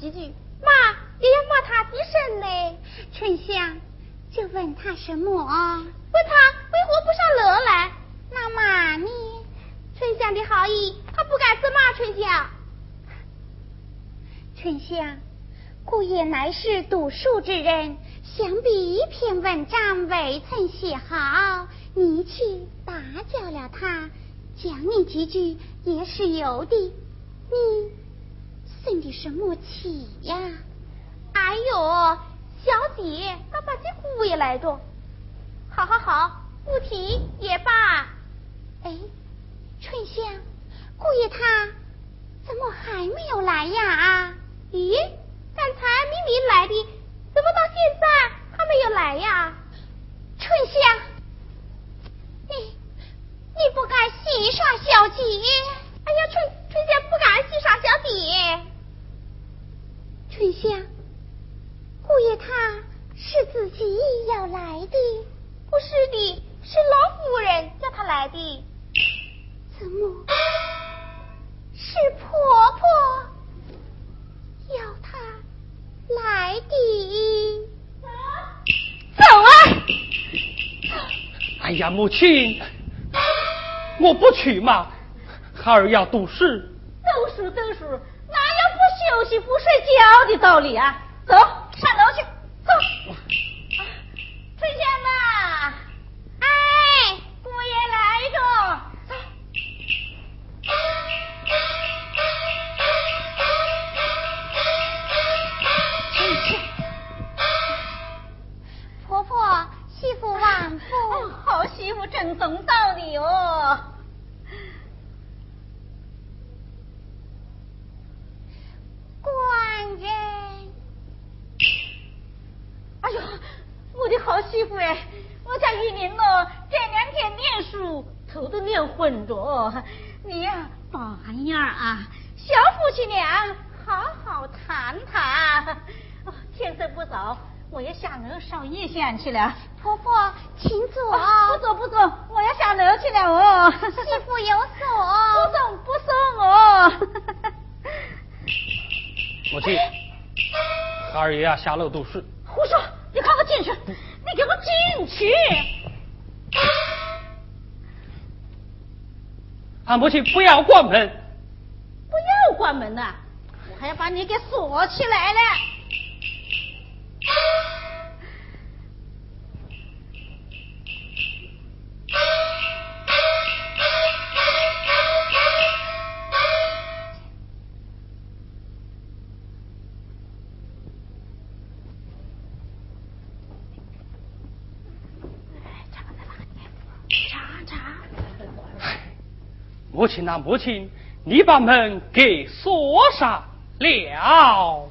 几句，骂也要骂他几声呢。春香，就问他什么？问他为何不上楼来？那骂你？春香的好意，他不敢责骂春香。春香。姑爷乃是读书之人，想必一篇文章未曾写好，你去打搅了他，讲你几句也是有的。你生的什么气呀？哎呦，小姐，那把这姑爷来着。好好好，不提也罢。哎，春香，姑爷他怎么还没有来呀？啊咦？刚才明明来的，怎么到现在还没有来呀？春香，你你不该戏耍小姐。哎呀，春春香不敢戏耍小姐。春香，姑爷他是自己要来的，不是的，是老夫人叫他来的。怎么是婆婆？要他来的，走啊！哎呀，母亲，我不去嘛，孩儿要读书。读书读书，哪有不休息不睡觉的道理啊？走，上楼去，走。春香呐，哎，姑爷来着。婆婆，媳妇万福。好媳妇正宗道理哦。官人。哎呦，我的好媳妇哎，我家玉玲哦，这两天念书头都念昏着。你呀，半样啊，小夫妻俩好好谈谈。天色不早。我要下楼烧夜香去了，婆婆，请坐。不坐不坐，我要下楼去了哦。媳妇有锁，不送不送哦。母亲，孩儿爷啊下楼读书。胡说！你快给我进去！你给我进去！俺母亲不要关门，不要关门呐！我还要把你给锁起来了。亲啊，母亲，你把门给锁上了。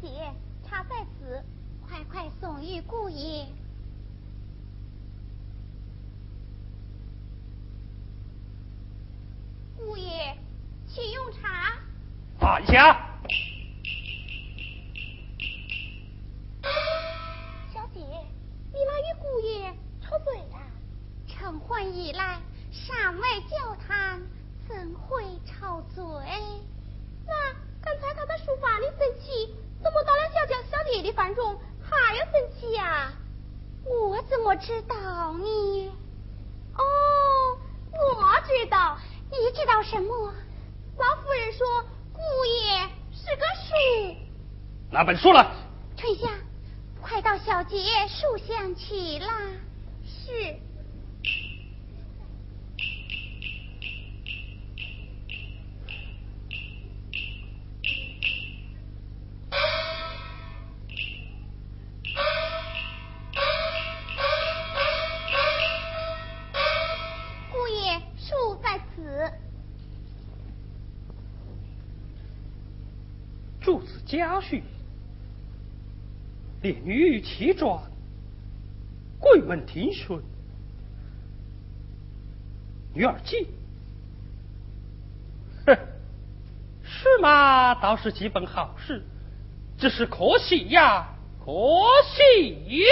姐，茶在此，快快送与姑爷。姑爷，请用茶。放下。出来女弃状，贵门听顺，女儿急，哼，是嘛？倒是几本好事，只是可惜呀，可惜。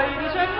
Ladies and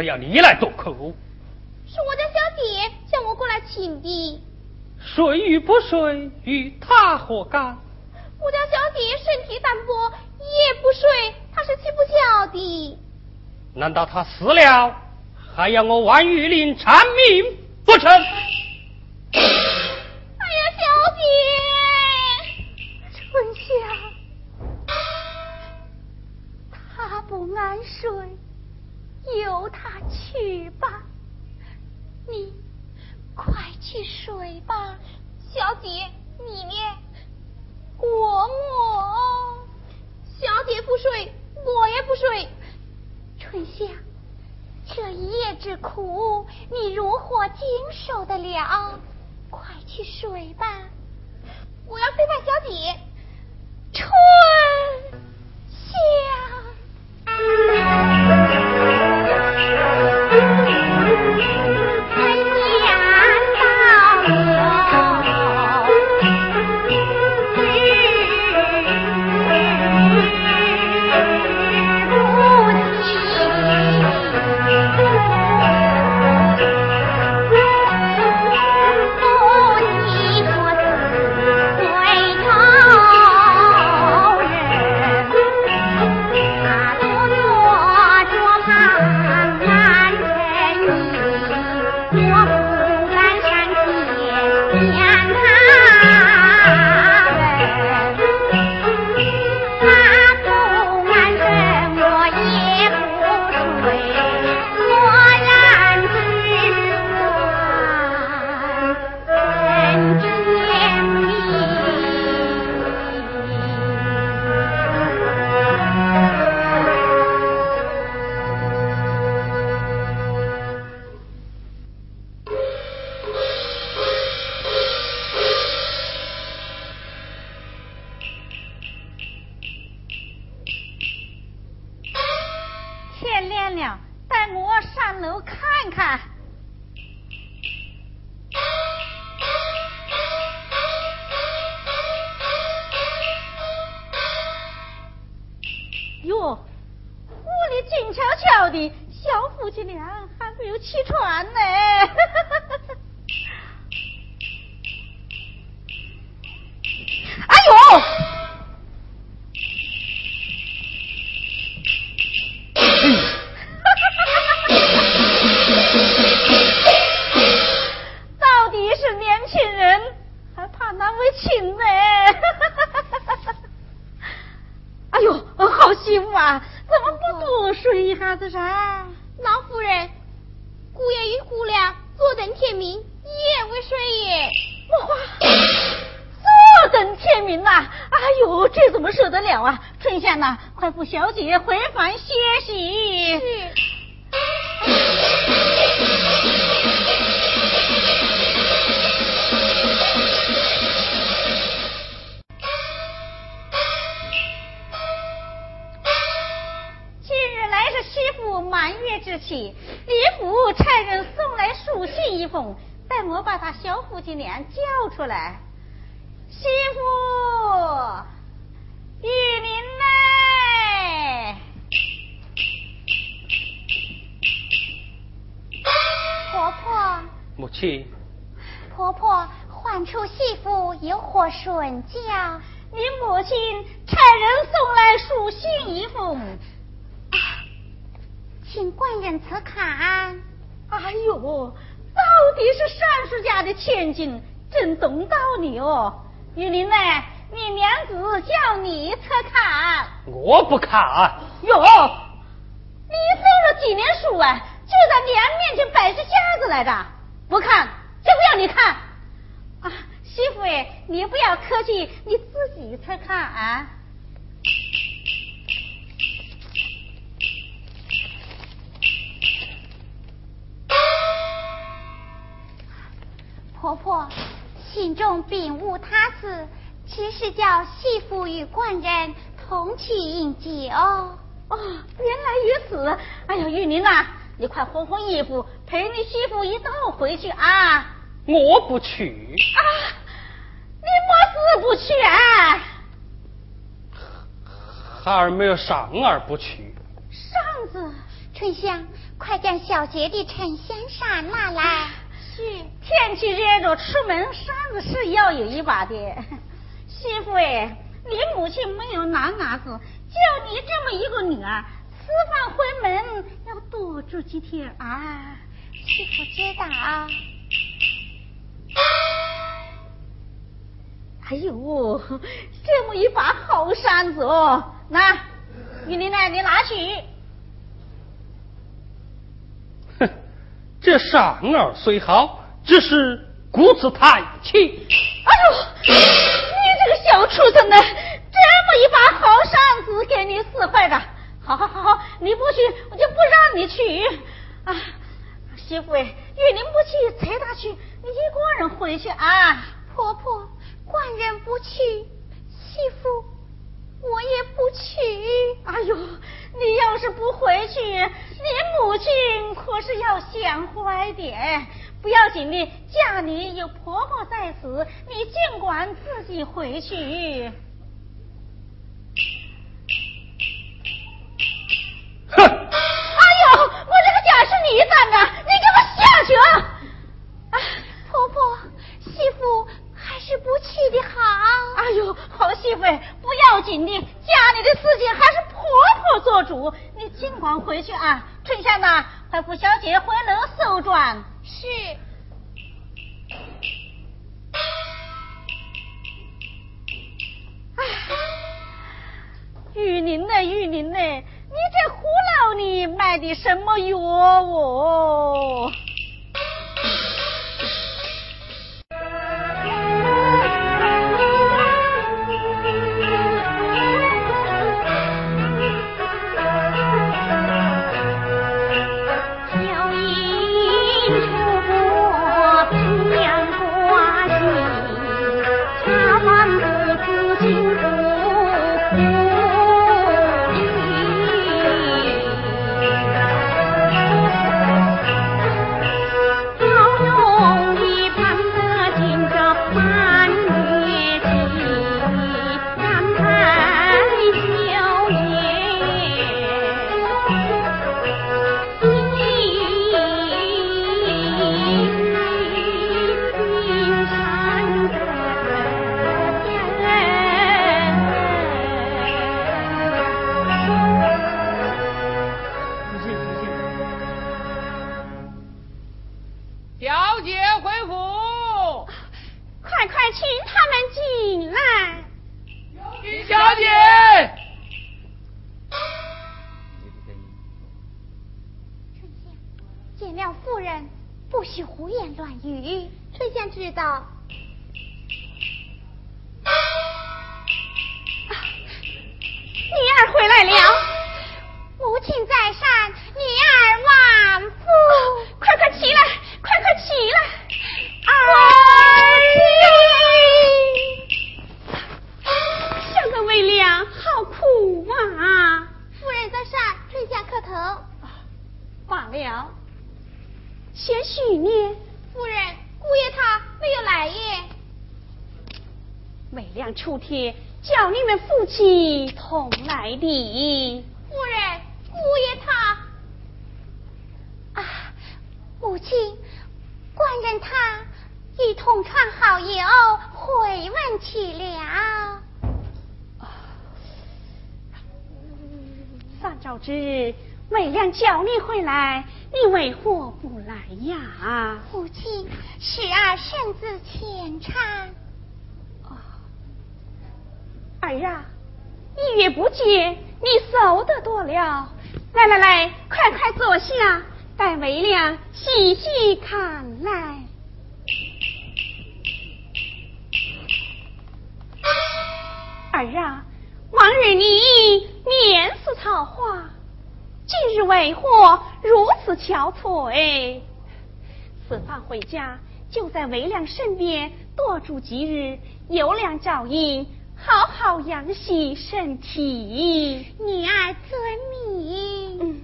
是要你来夺口？是我家小姐叫我过来请的。睡与不睡与他何干？我家小姐身体单薄，夜不睡，她是吃不消的。难道他死了，还要我万玉林偿命不成？的小夫妻俩还没有起床呢。哎呦！四婶，老夫人、姑爷与姑娘坐等天明，一夜未睡也。莫话，坐等天明呐！哎呦，这怎么受得了啊！春香呐，快扶小姐回房歇息。是。新娘叫出来，媳妇，玉林妹！婆婆，母亲，婆婆唤出媳妇有何顺教？你母亲差人送来数新衣服，请官人赐看。哎呦！底是尚书家的千金，真懂道理哦！玉林呢？你娘子叫你测看，我不看。哟，你读了几年书啊？就在娘面前摆着架子来的？不看就不要你看啊，媳妇哎，你不要客气，你自己才看啊。婆婆心中并无他事，只是叫媳妇与官人同去迎接。哦，哦原来如此。哎呀，玉宁呐。你快换换衣服，陪你媳妇一道回去啊！我不去啊！你么事不去啊？孩儿没有上儿不去。上子春香，快将小姐的沉香扇拿来。是，天气热着，出门扇子是要有一把的。媳妇哎，你母亲没有男伢子，就你这么一个女儿，吃饭回门要多住几天啊。媳妇知道啊。哎呦，这么一把好扇子哦，那玉林奶你拿去。哼，这扇儿虽好，只是骨子太轻。哎呦，你这个小畜生呢！这么一把好扇子给你使坏的，好好好好，你不去我就不让你去啊！媳妇，玉林不去，谁他去？你一个人回去啊，婆婆。官人不去，媳妇我也不去。哎呦，你要是不回去，你母亲可是要想坏点。不要紧的，家里有婆婆在此，你尽管自己回去。哼！哎呦，我这个家是你担的，你给我下去啊！啊，婆婆，媳妇。还是不去的好。哎呦，好媳妇，不要紧的，家里的事情还是婆婆做主，你尽管回去啊。春香呐，快扶小姐回楼收转。是。哎，玉林呢？玉林呢？你这葫芦里卖的什么药哦？父亲在上女儿万福快快起来快快起来。二为娘好苦啊夫人在上退下磕头罢了先许你夫人姑爷他没有来耶。为娘出帖叫你们夫妻同来的日，魏亮叫你回来，你为何不来呀？此憔悴？此番回家，就在为良身边多住几日，有良照应，好好养息身体。女儿遵命。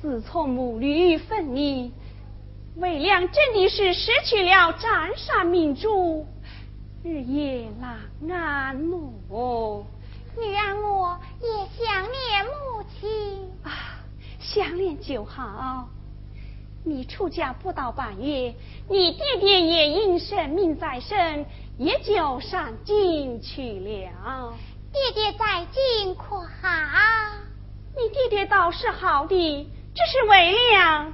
自从母女分离。魏良真的是失去了占山明珠，日夜难安哦。女儿我也想念母亲啊，想念就好。你出嫁不到半月，你爹爹也因生命在身，也就上京去了。爹爹在京可好？你爹爹倒是好的，只是为了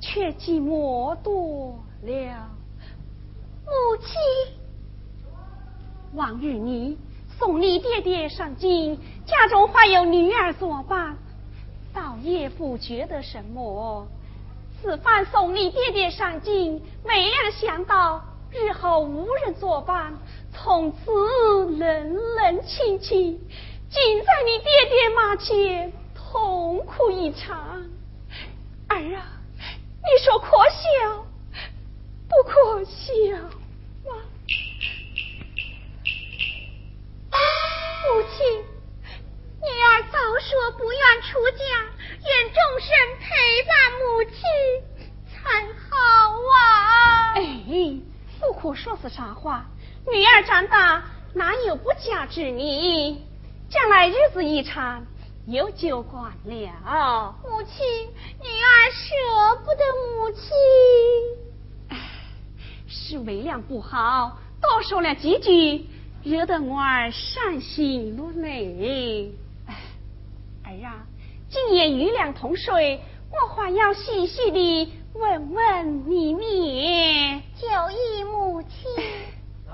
却寂寞多了。母亲，往日你送你爹爹上京，家中还有女儿作伴，倒也不觉得什么。此番送你爹爹上京，没料想到日后无人作伴，从此冷冷清清，竟在你爹爹马前痛哭一场。儿啊，你说可笑不可笑吗？母亲，女儿早说不愿出家。愿终身陪伴母亲才好啊！哎，不可说是啥话。女儿长大，哪有不嫁之理？将来日子一长，有就惯了。母亲，女儿舍不得母亲。哎，是为量不好，多说了几句，惹得我儿伤心落泪。哎，儿啊。今夜余粮同睡，我还要细细的问问你你。就依母亲。走。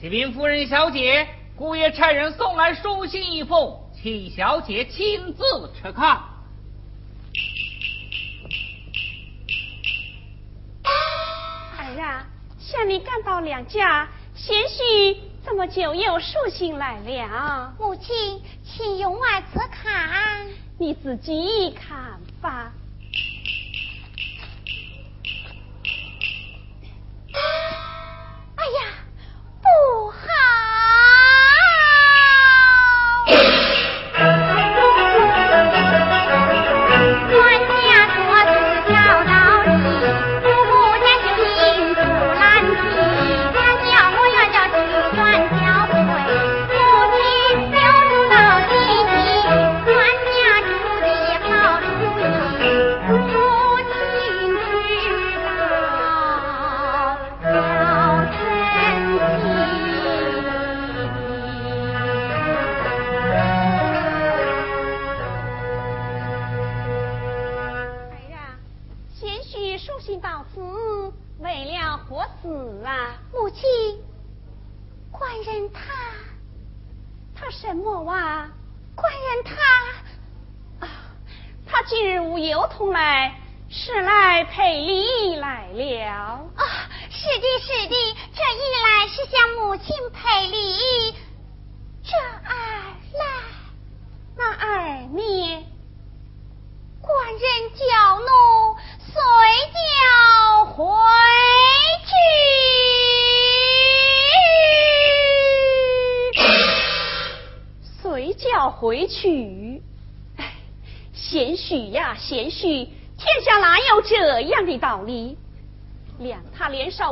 启禀夫人小姐，姑爷差人送来书信一封，请小姐亲自查看。儿啊，向你赶到两家，贤婿。怎么就有书信来了？母亲，请用外侧看，你自己看吧。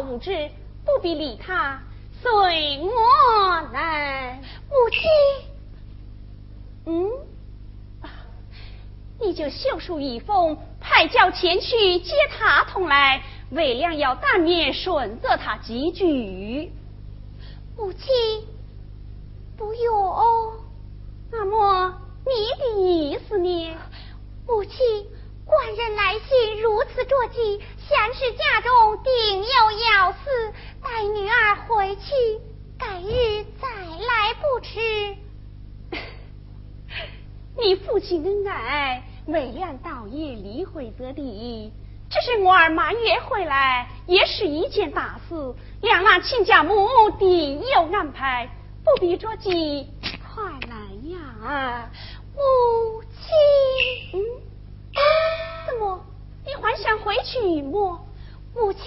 他年少无知，不必理他，随我来。母亲，嗯，你就绣书一封，派轿前去接他同来，为良要当面顺着他几句。母亲，不用。哦那么你的意思呢？母亲，官人来信如此着急，想是家中定有要事，带女儿回去，改日再来不迟。你父亲恩爱，为量道也理会则地。只是我儿满月回来，也是一件大事，两那亲家母定有安排，不必着急，快来。呀，母亲，嗯，怎么你还想回去？么母亲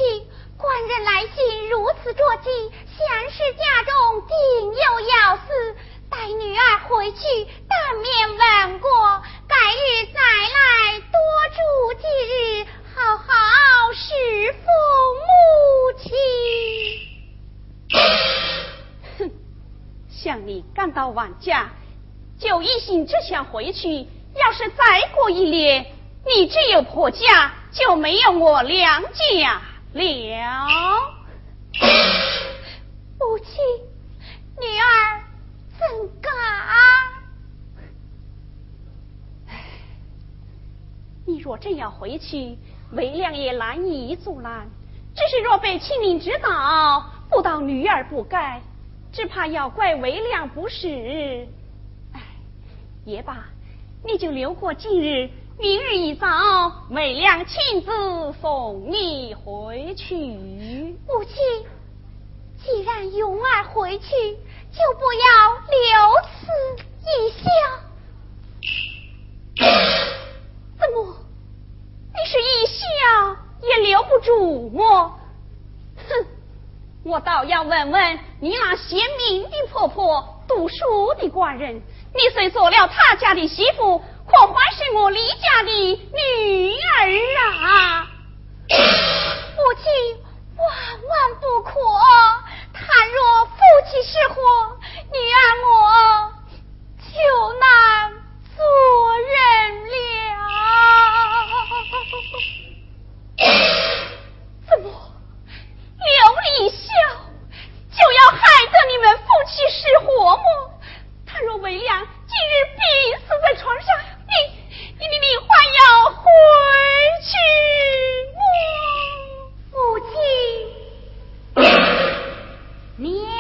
官人来信如此着急想是家中定有要事带女儿回去当面问过改日再来多住几日好好侍奉母亲哼像你干到晚家就一心只想回去。要是再过一年你只有婆家，就没有我娘家了。母亲，女儿怎敢？你若真要回去，为娘也难以阻拦。只是若被亲邻知道，不当女儿不该，只怕要怪为娘不是。哎，也罢，你就留过今日，明日一早，美良亲自送你回去。母亲，既然勇儿回去，就不要留此一笑。怎么？你是一笑也留不住我？哼！我倒要问问你那贤明的婆婆、读书的寡人，你虽做了他家的媳妇，可还是我李家的女儿啊？母亲万万不可！倘若夫妻失火，女儿我就难做人了。怎么？刘李孝就要害得你们夫妻失和么？倘若为良今日病死在床上，你你你你还要回去？母亲，娘。